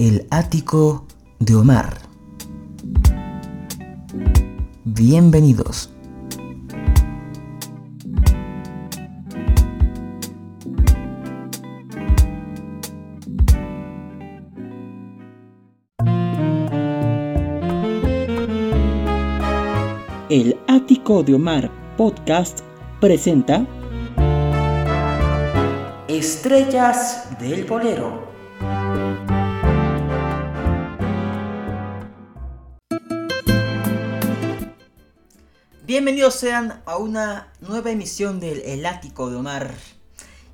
El ático de Omar. Bienvenidos. El ático de Omar podcast presenta Estrellas del bolero. Bienvenidos sean a una nueva emisión del El Ático de Omar.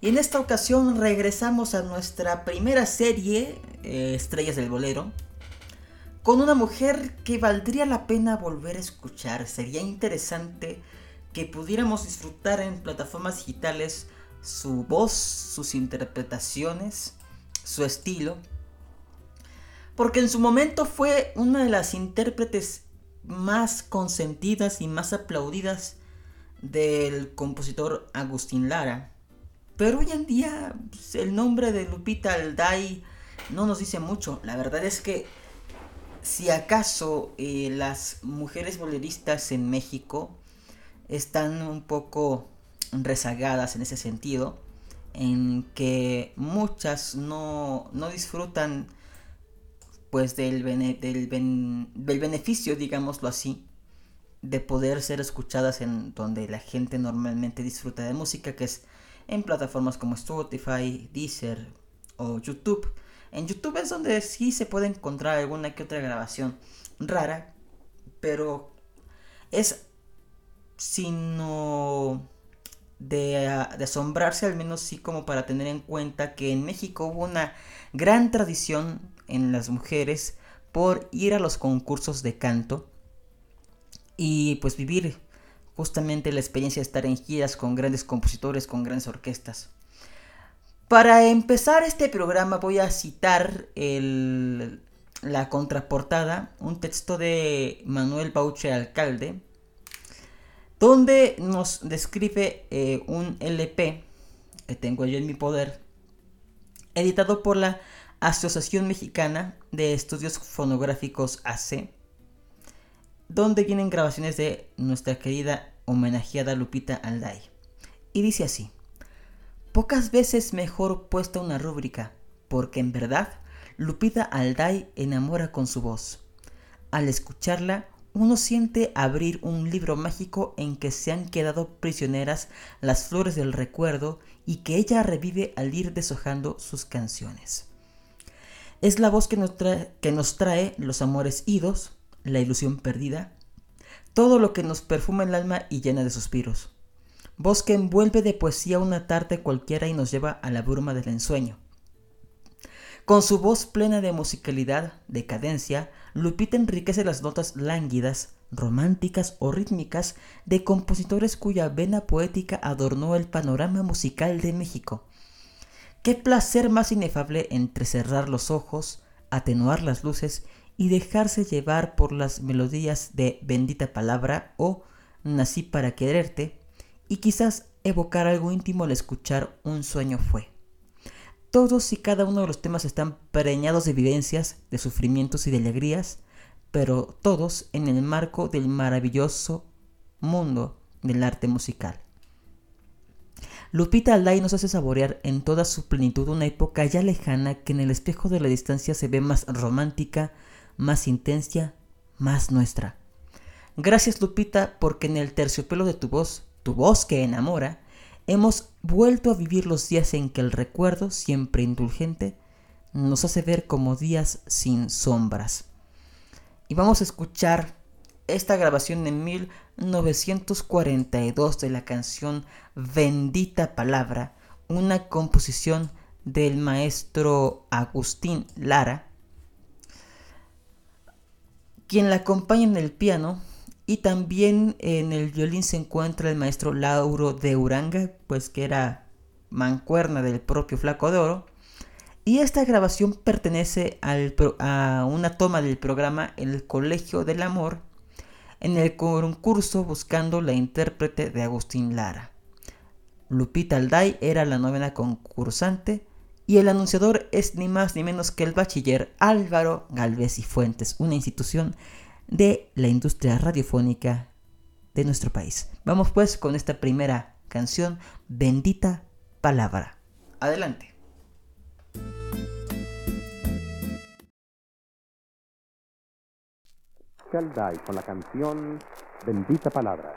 Y en esta ocasión regresamos a nuestra primera serie, eh, Estrellas del Bolero, con una mujer que valdría la pena volver a escuchar. Sería interesante que pudiéramos disfrutar en plataformas digitales su voz, sus interpretaciones, su estilo. Porque en su momento fue una de las intérpretes más consentidas y más aplaudidas del compositor Agustín Lara. Pero hoy en día pues, el nombre de Lupita Alday no nos dice mucho. La verdad es que si acaso eh, las mujeres boleristas en México están un poco rezagadas en ese sentido, en que muchas no, no disfrutan pues del, del, del, beneficio, digámoslo así, de poder ser escuchadas en donde la gente normalmente disfruta de música, que es en plataformas como Spotify, Deezer o YouTube. En YouTube es donde sí se puede encontrar alguna que otra grabación rara, pero es sino de, de, asombrarse, al menos sí como para tener en cuenta que en México hubo una gran tradición en las mujeres por ir a los concursos de canto y pues vivir justamente la experiencia de estar en giras con grandes compositores, con grandes orquestas. Para empezar este programa voy a citar el, la contraportada, un texto de Manuel Bauche Alcalde, donde nos describe eh, un LP que tengo yo en mi poder, editado por la Asociación Mexicana de Estudios Fonográficos AC, donde vienen grabaciones de nuestra querida homenajeada Lupita Alday. Y dice así, pocas veces mejor puesta una rúbrica, porque en verdad Lupita Alday enamora con su voz. Al escucharla, uno siente abrir un libro mágico en que se han quedado prisioneras las flores del recuerdo y que ella revive al ir deshojando sus canciones. Es la voz que nos, trae, que nos trae los amores idos, la ilusión perdida, todo lo que nos perfuma el alma y llena de suspiros. Voz que envuelve de poesía una tarde cualquiera y nos lleva a la bruma del ensueño. Con su voz plena de musicalidad, de cadencia, Lupita enriquece las notas lánguidas, románticas o rítmicas de compositores cuya vena poética adornó el panorama musical de México Qué placer más inefable entre cerrar los ojos, atenuar las luces y dejarse llevar por las melodías de Bendita Palabra o Nací para quererte y quizás evocar algo íntimo al escuchar Un sueño fue. Todos y cada uno de los temas están preñados de vivencias, de sufrimientos y de alegrías, pero todos en el marco del maravilloso mundo del arte musical. Lupita Alday nos hace saborear en toda su plenitud una época ya lejana que en el espejo de la distancia se ve más romántica, más intensa, más nuestra. Gracias Lupita porque en el terciopelo de tu voz, tu voz que enamora, hemos vuelto a vivir los días en que el recuerdo, siempre indulgente, nos hace ver como días sin sombras. Y vamos a escuchar esta grabación en 1942 de la canción Bendita Palabra, una composición del maestro Agustín Lara, quien la acompaña en el piano y también en el violín se encuentra el maestro Lauro de Uranga, pues que era mancuerna del propio Flaco de Oro. Y esta grabación pertenece a una toma del programa El Colegio del Amor en el concurso buscando la intérprete de Agustín Lara. Lupita Alday era la novena concursante y el anunciador es ni más ni menos que el bachiller Álvaro Galvez y Fuentes, una institución de la industria radiofónica de nuestro país. Vamos pues con esta primera canción, Bendita Palabra. Adelante. Con la canción Bendita Palabra.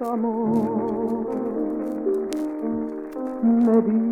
Amor. Me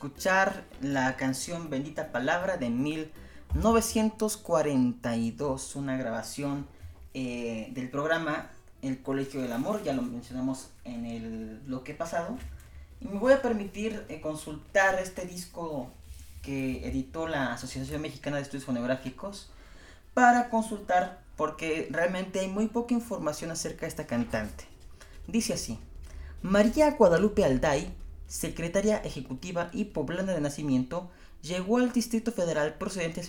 escuchar la canción Bendita Palabra de 1942, una grabación eh, del programa El Colegio del Amor, ya lo mencionamos en el bloque pasado. Y me voy a permitir eh, consultar este disco que editó la Asociación Mexicana de Estudios Fonográficos para consultar porque realmente hay muy poca información acerca de esta cantante. Dice así, María Guadalupe Alday secretaria ejecutiva y poblana de nacimiento, llegó al Distrito Federal procedente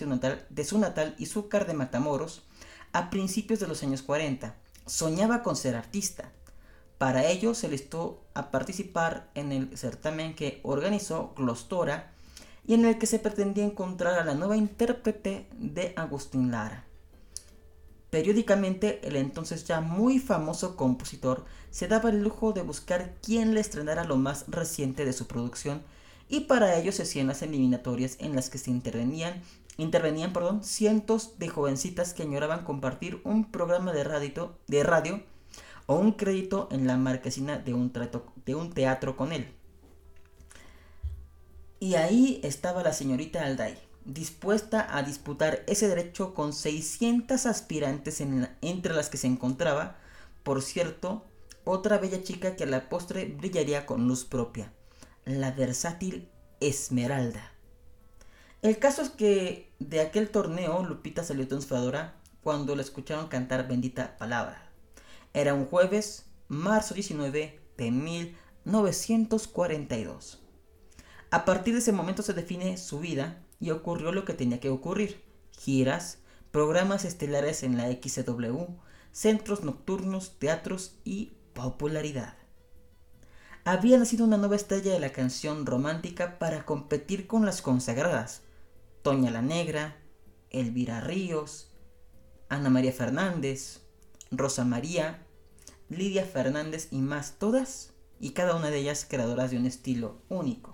de su natal, Izúcar de Matamoros a principios de los años 40. Soñaba con ser artista. Para ello se listó a participar en el certamen que organizó Glostora y en el que se pretendía encontrar a la nueva intérprete de Agustín Lara. Periódicamente, el entonces ya muy famoso compositor se daba el lujo de buscar quién le estrenara lo más reciente de su producción y para ello se hacían las eliminatorias en las que se intervenían, intervenían perdón, cientos de jovencitas que añoraban compartir un programa de radio, o un crédito en la marquesina de un, de un teatro con él. Y ahí estaba la señorita Alday, dispuesta a disputar ese derecho con 600 aspirantes entre las que se encontraba, por cierto, otra bella chica que a la postre brillaría con luz propia, la versátil Esmeralda. El caso es que de aquel torneo Lupita salió triunfadora cuando la escucharon cantar Bendita Palabra. Era un jueves, marzo 19 de 1942. A partir de ese momento se define su vida y ocurrió lo que tenía que ocurrir. Giras, programas estelares en la XW, centros nocturnos, teatros y popularidad. Había nacido una nueva estrella de la canción romántica para competir con las consagradas. Toña la Negra, Elvira Ríos, Ana María Fernández, Rosa María, Lidia Fernández y más, todas y cada una de ellas creadoras de un estilo único.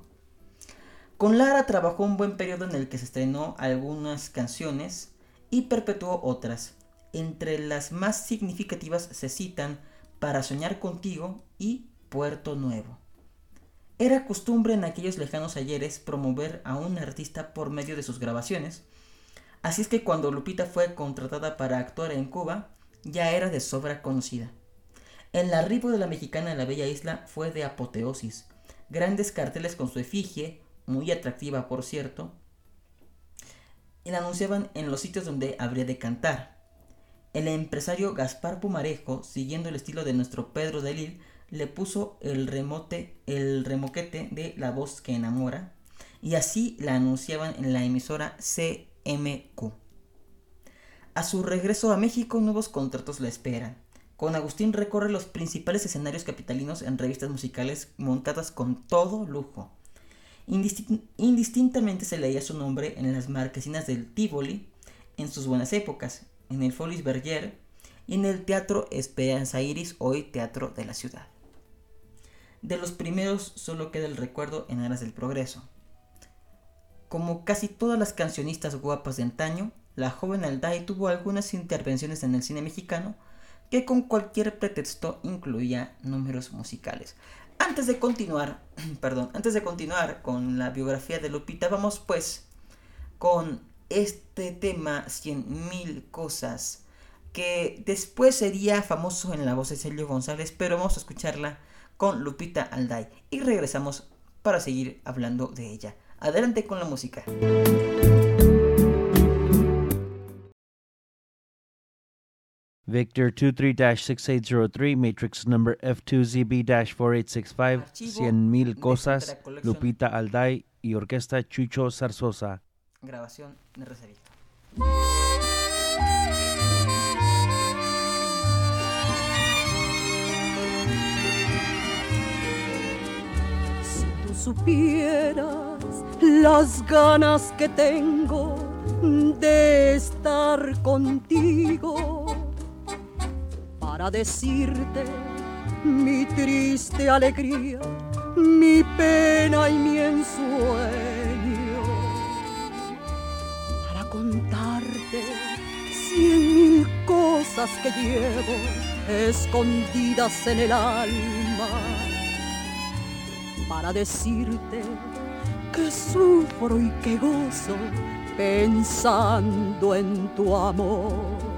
Con Lara trabajó un buen periodo en el que se estrenó algunas canciones y perpetuó otras. Entre las más significativas se citan Para soñar contigo y Puerto Nuevo. Era costumbre en aquellos lejanos ayeres promover a un artista por medio de sus grabaciones, así es que cuando Lupita fue contratada para actuar en Cuba, ya era de sobra conocida. El arribo de la mexicana en la bella isla fue de apoteosis. Grandes carteles con su efigie, muy atractiva por cierto, y la anunciaban en los sitios donde habría de cantar. El empresario Gaspar Pumarejo, siguiendo el estilo de nuestro Pedro de le puso el remote, el remoquete de La voz que enamora, y así la anunciaban en la emisora CMQ. A su regreso a México, nuevos contratos la esperan. Con Agustín recorre los principales escenarios capitalinos en revistas musicales montadas con todo lujo indistintamente se leía su nombre en las marquesinas del Tivoli en sus buenas épocas, en el Folies Berger y en el Teatro Esperanza Iris, hoy Teatro de la Ciudad. De los primeros solo queda el recuerdo en Aras del Progreso. Como casi todas las cancionistas guapas de antaño, la joven Alday tuvo algunas intervenciones en el cine mexicano que con cualquier pretexto incluía números musicales. Antes de continuar, perdón, antes de continuar con la biografía de Lupita, vamos pues con este tema 100.000 cosas que después sería famoso en la voz de Celio González, pero vamos a escucharla con Lupita Alday y regresamos para seguir hablando de ella. Adelante con la música. Victor 23-6803, matrix number F2ZB-4865, Cien Mil Cosas, Lupita Alday y Orquesta Chucho Zarzosa. Grabación de Reservista. Si tú supieras las ganas que tengo de estar contigo para decirte mi triste alegría, mi pena y mi ensueño, para contarte cien mil cosas que llevo escondidas en el alma, para decirte que sufro y que gozo pensando en tu amor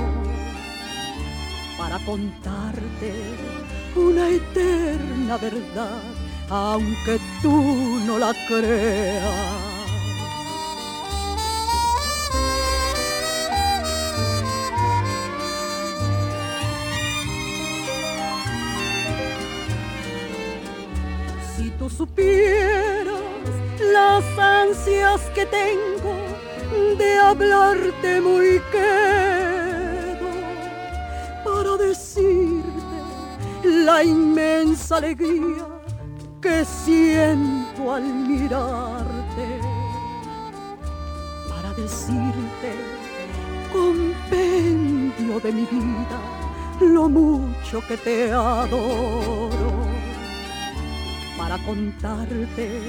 para contarte una eterna verdad, aunque tú no la creas. Si tú supieras las ansias que tengo de hablarte muy que la inmensa alegría que siento al mirarte para decirte compendio de mi vida lo mucho que te adoro para contarte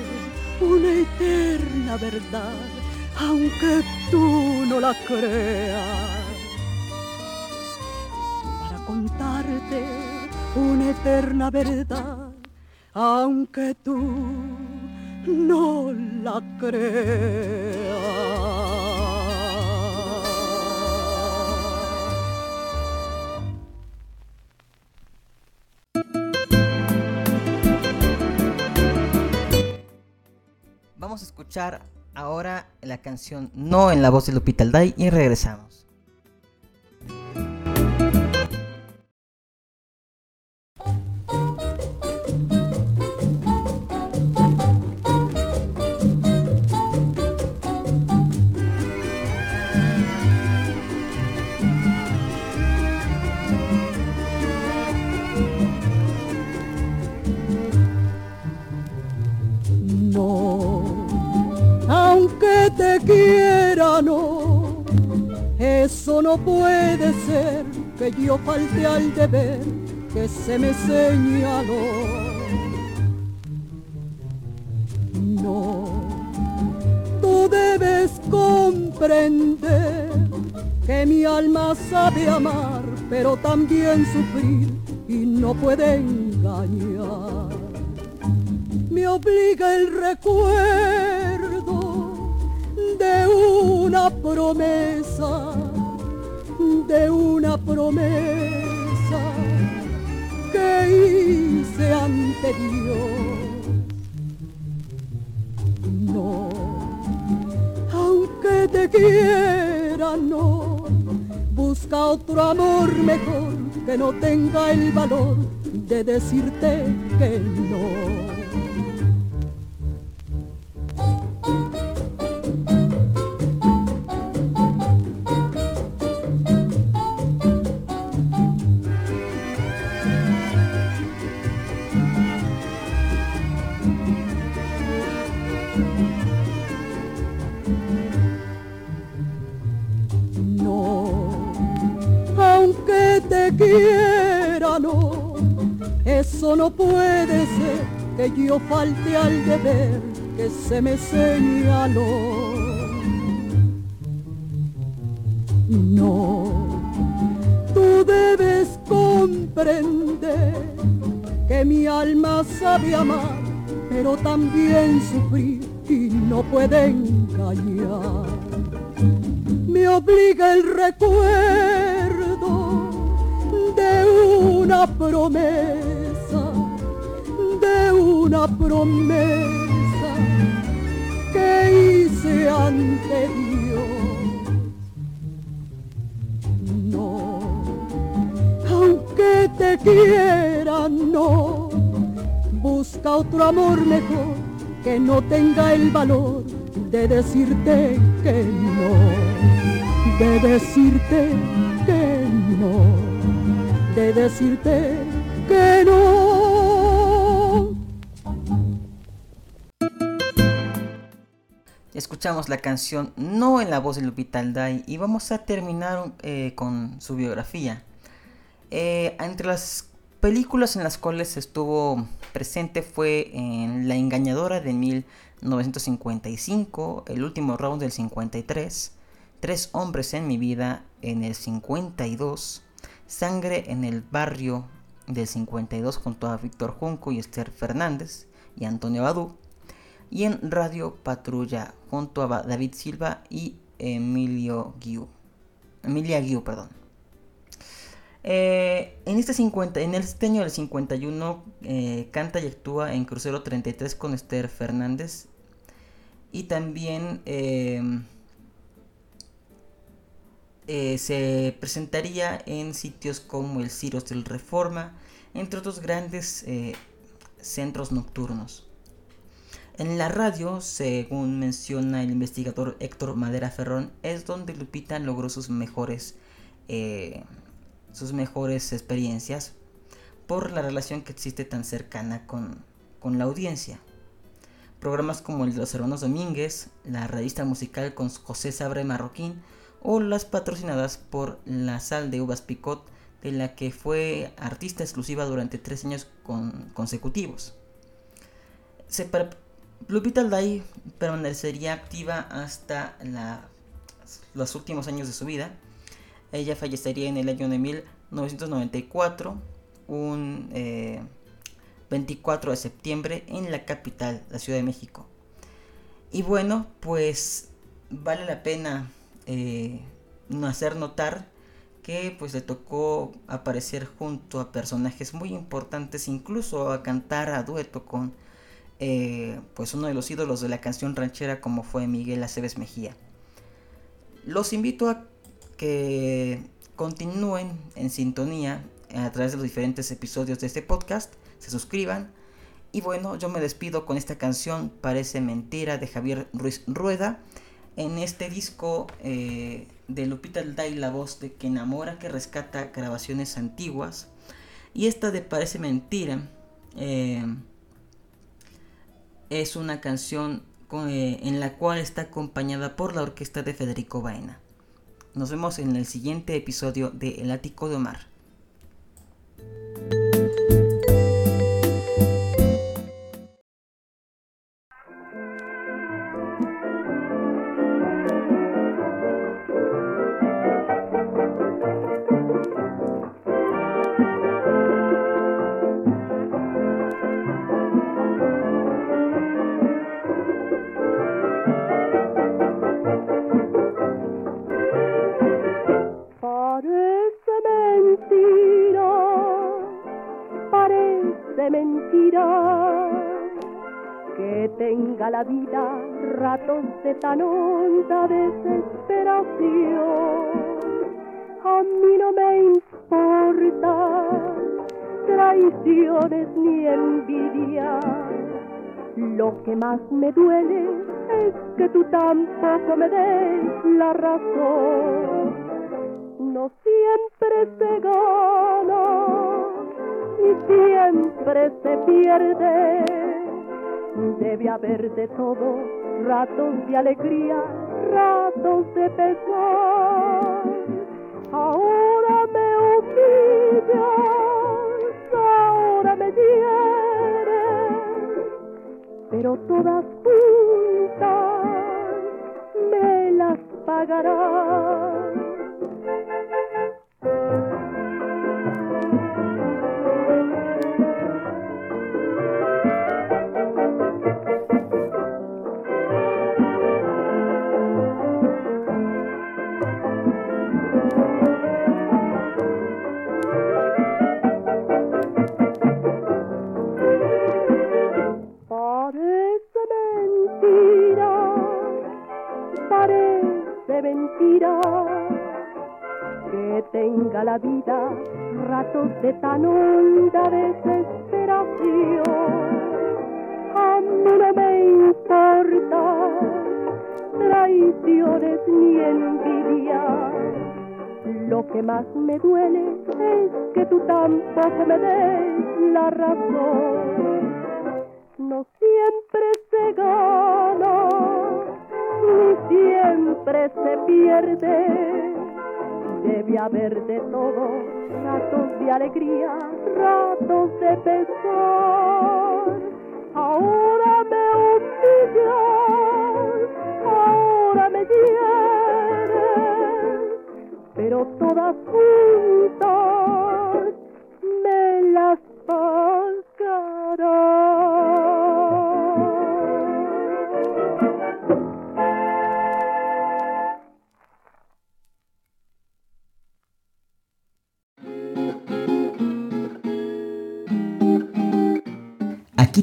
una eterna verdad aunque tú no la creas. Para contarte una eterna verdad aunque tú no la creas. Vamos a escuchar ahora la canción No en la voz de Lupita Alday y regresamos. No puede ser que yo falte al deber que se me señaló. No, tú debes comprender que mi alma sabe amar, pero también sufrir y no puede engañar. Me obliga el recuerdo de una promesa de una promesa que hice ante Dios. No, aunque te quiera, no, busca otro amor mejor que no tenga el valor de decirte que no. Eso no puede ser que yo falte al deber que se me señaló. No, tú debes comprender que mi alma sabe amar, pero también sufrir y no puede engañar. Me obliga el recuerdo una promesa, de una promesa que hice ante Dios. No, aunque te quiera, no, busca otro amor mejor que no tenga el valor de decirte que no, de decirte que no de decirte que no. Escuchamos la canción No en la voz de Lupita Alday y vamos a terminar eh, con su biografía. Eh, entre las películas en las cuales estuvo presente fue en La Engañadora de 1955, El último round del 53, Tres hombres en mi vida en el 52, Sangre en el barrio del 52 junto a Víctor Junco y Esther Fernández y Antonio Badú. Y en Radio Patrulla junto a David Silva y Emilio Guiu. Emilia Guiu, perdón. Eh, en, este 50, en este año del 51 eh, canta y actúa en Crucero 33 con Esther Fernández. Y también eh, eh, se presentaría en sitios como el Ciros del Reforma, entre otros grandes centros nocturnos. En la radio, según menciona el investigador Héctor Madera Ferrón, es donde Lupita logró sus mejores, eh, sus mejores experiencias por la relación que existe tan cercana con, con la audiencia. Programas como el de los hermanos Domínguez, la revista musical con José Sabre Marroquín o las patrocinadas por la sal de uvas Picot, de la que fue artista exclusiva durante tres años consecutivos. Se Lupita Alday permanecería activa hasta los últimos años de su vida. Ella fallecería en el año de 1994, un 24 eh, de septiembre, en la capital, la Ciudad de México. Y bueno, pues vale la pena eh, hacer notar que pues le tocó aparecer junto a personajes muy importantes, incluso a cantar a dueto con eh, pues uno de los ídolos de la canción ranchera como fue Miguel Aceves Mejía. Los invito a que continúen en sintonía a través de los diferentes episodios de este podcast, se suscriban y bueno, yo me despido con esta canción Parece Mentira de Javier Ruiz Rueda en este disco eh, de Lupita Alday, la voz de que enamora, que rescata grabaciones antiguas. Y esta de Parece Mentira eh, es una canción eh, en la cual está acompañada por la orquesta de Federico Baena. Nos vemos en el siguiente episodio de El Ático de Omar. Ratos de tan honda desesperación. A mí no me importa traiciones ni envidia. Lo que más me duele es que tú tampoco me des la razón. No siempre se gana y siempre se pierde Debe haber de todo, ratos de alegría, ratos de pesar. Ahora me humillas, ahora me hieres, pero todas juntas me las pagarás. Que tenga la vida ratos de tan honda desesperación. A mí no me importa traiciones ni envidia. Lo que más me duele es que tú tampoco me des la razón. No siempre se gana siempre se pierde. Debe haber de todo, ratos de alegría, ratos de pesar. Ahora me humillas, ahora me hieres, pero todas juntas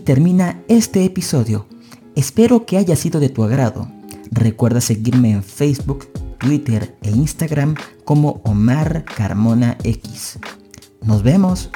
termina este episodio. Espero que haya sido de tu agrado. Recuerda seguirme en Facebook, Twitter e Instagram como Omar Carmona X. Nos vemos.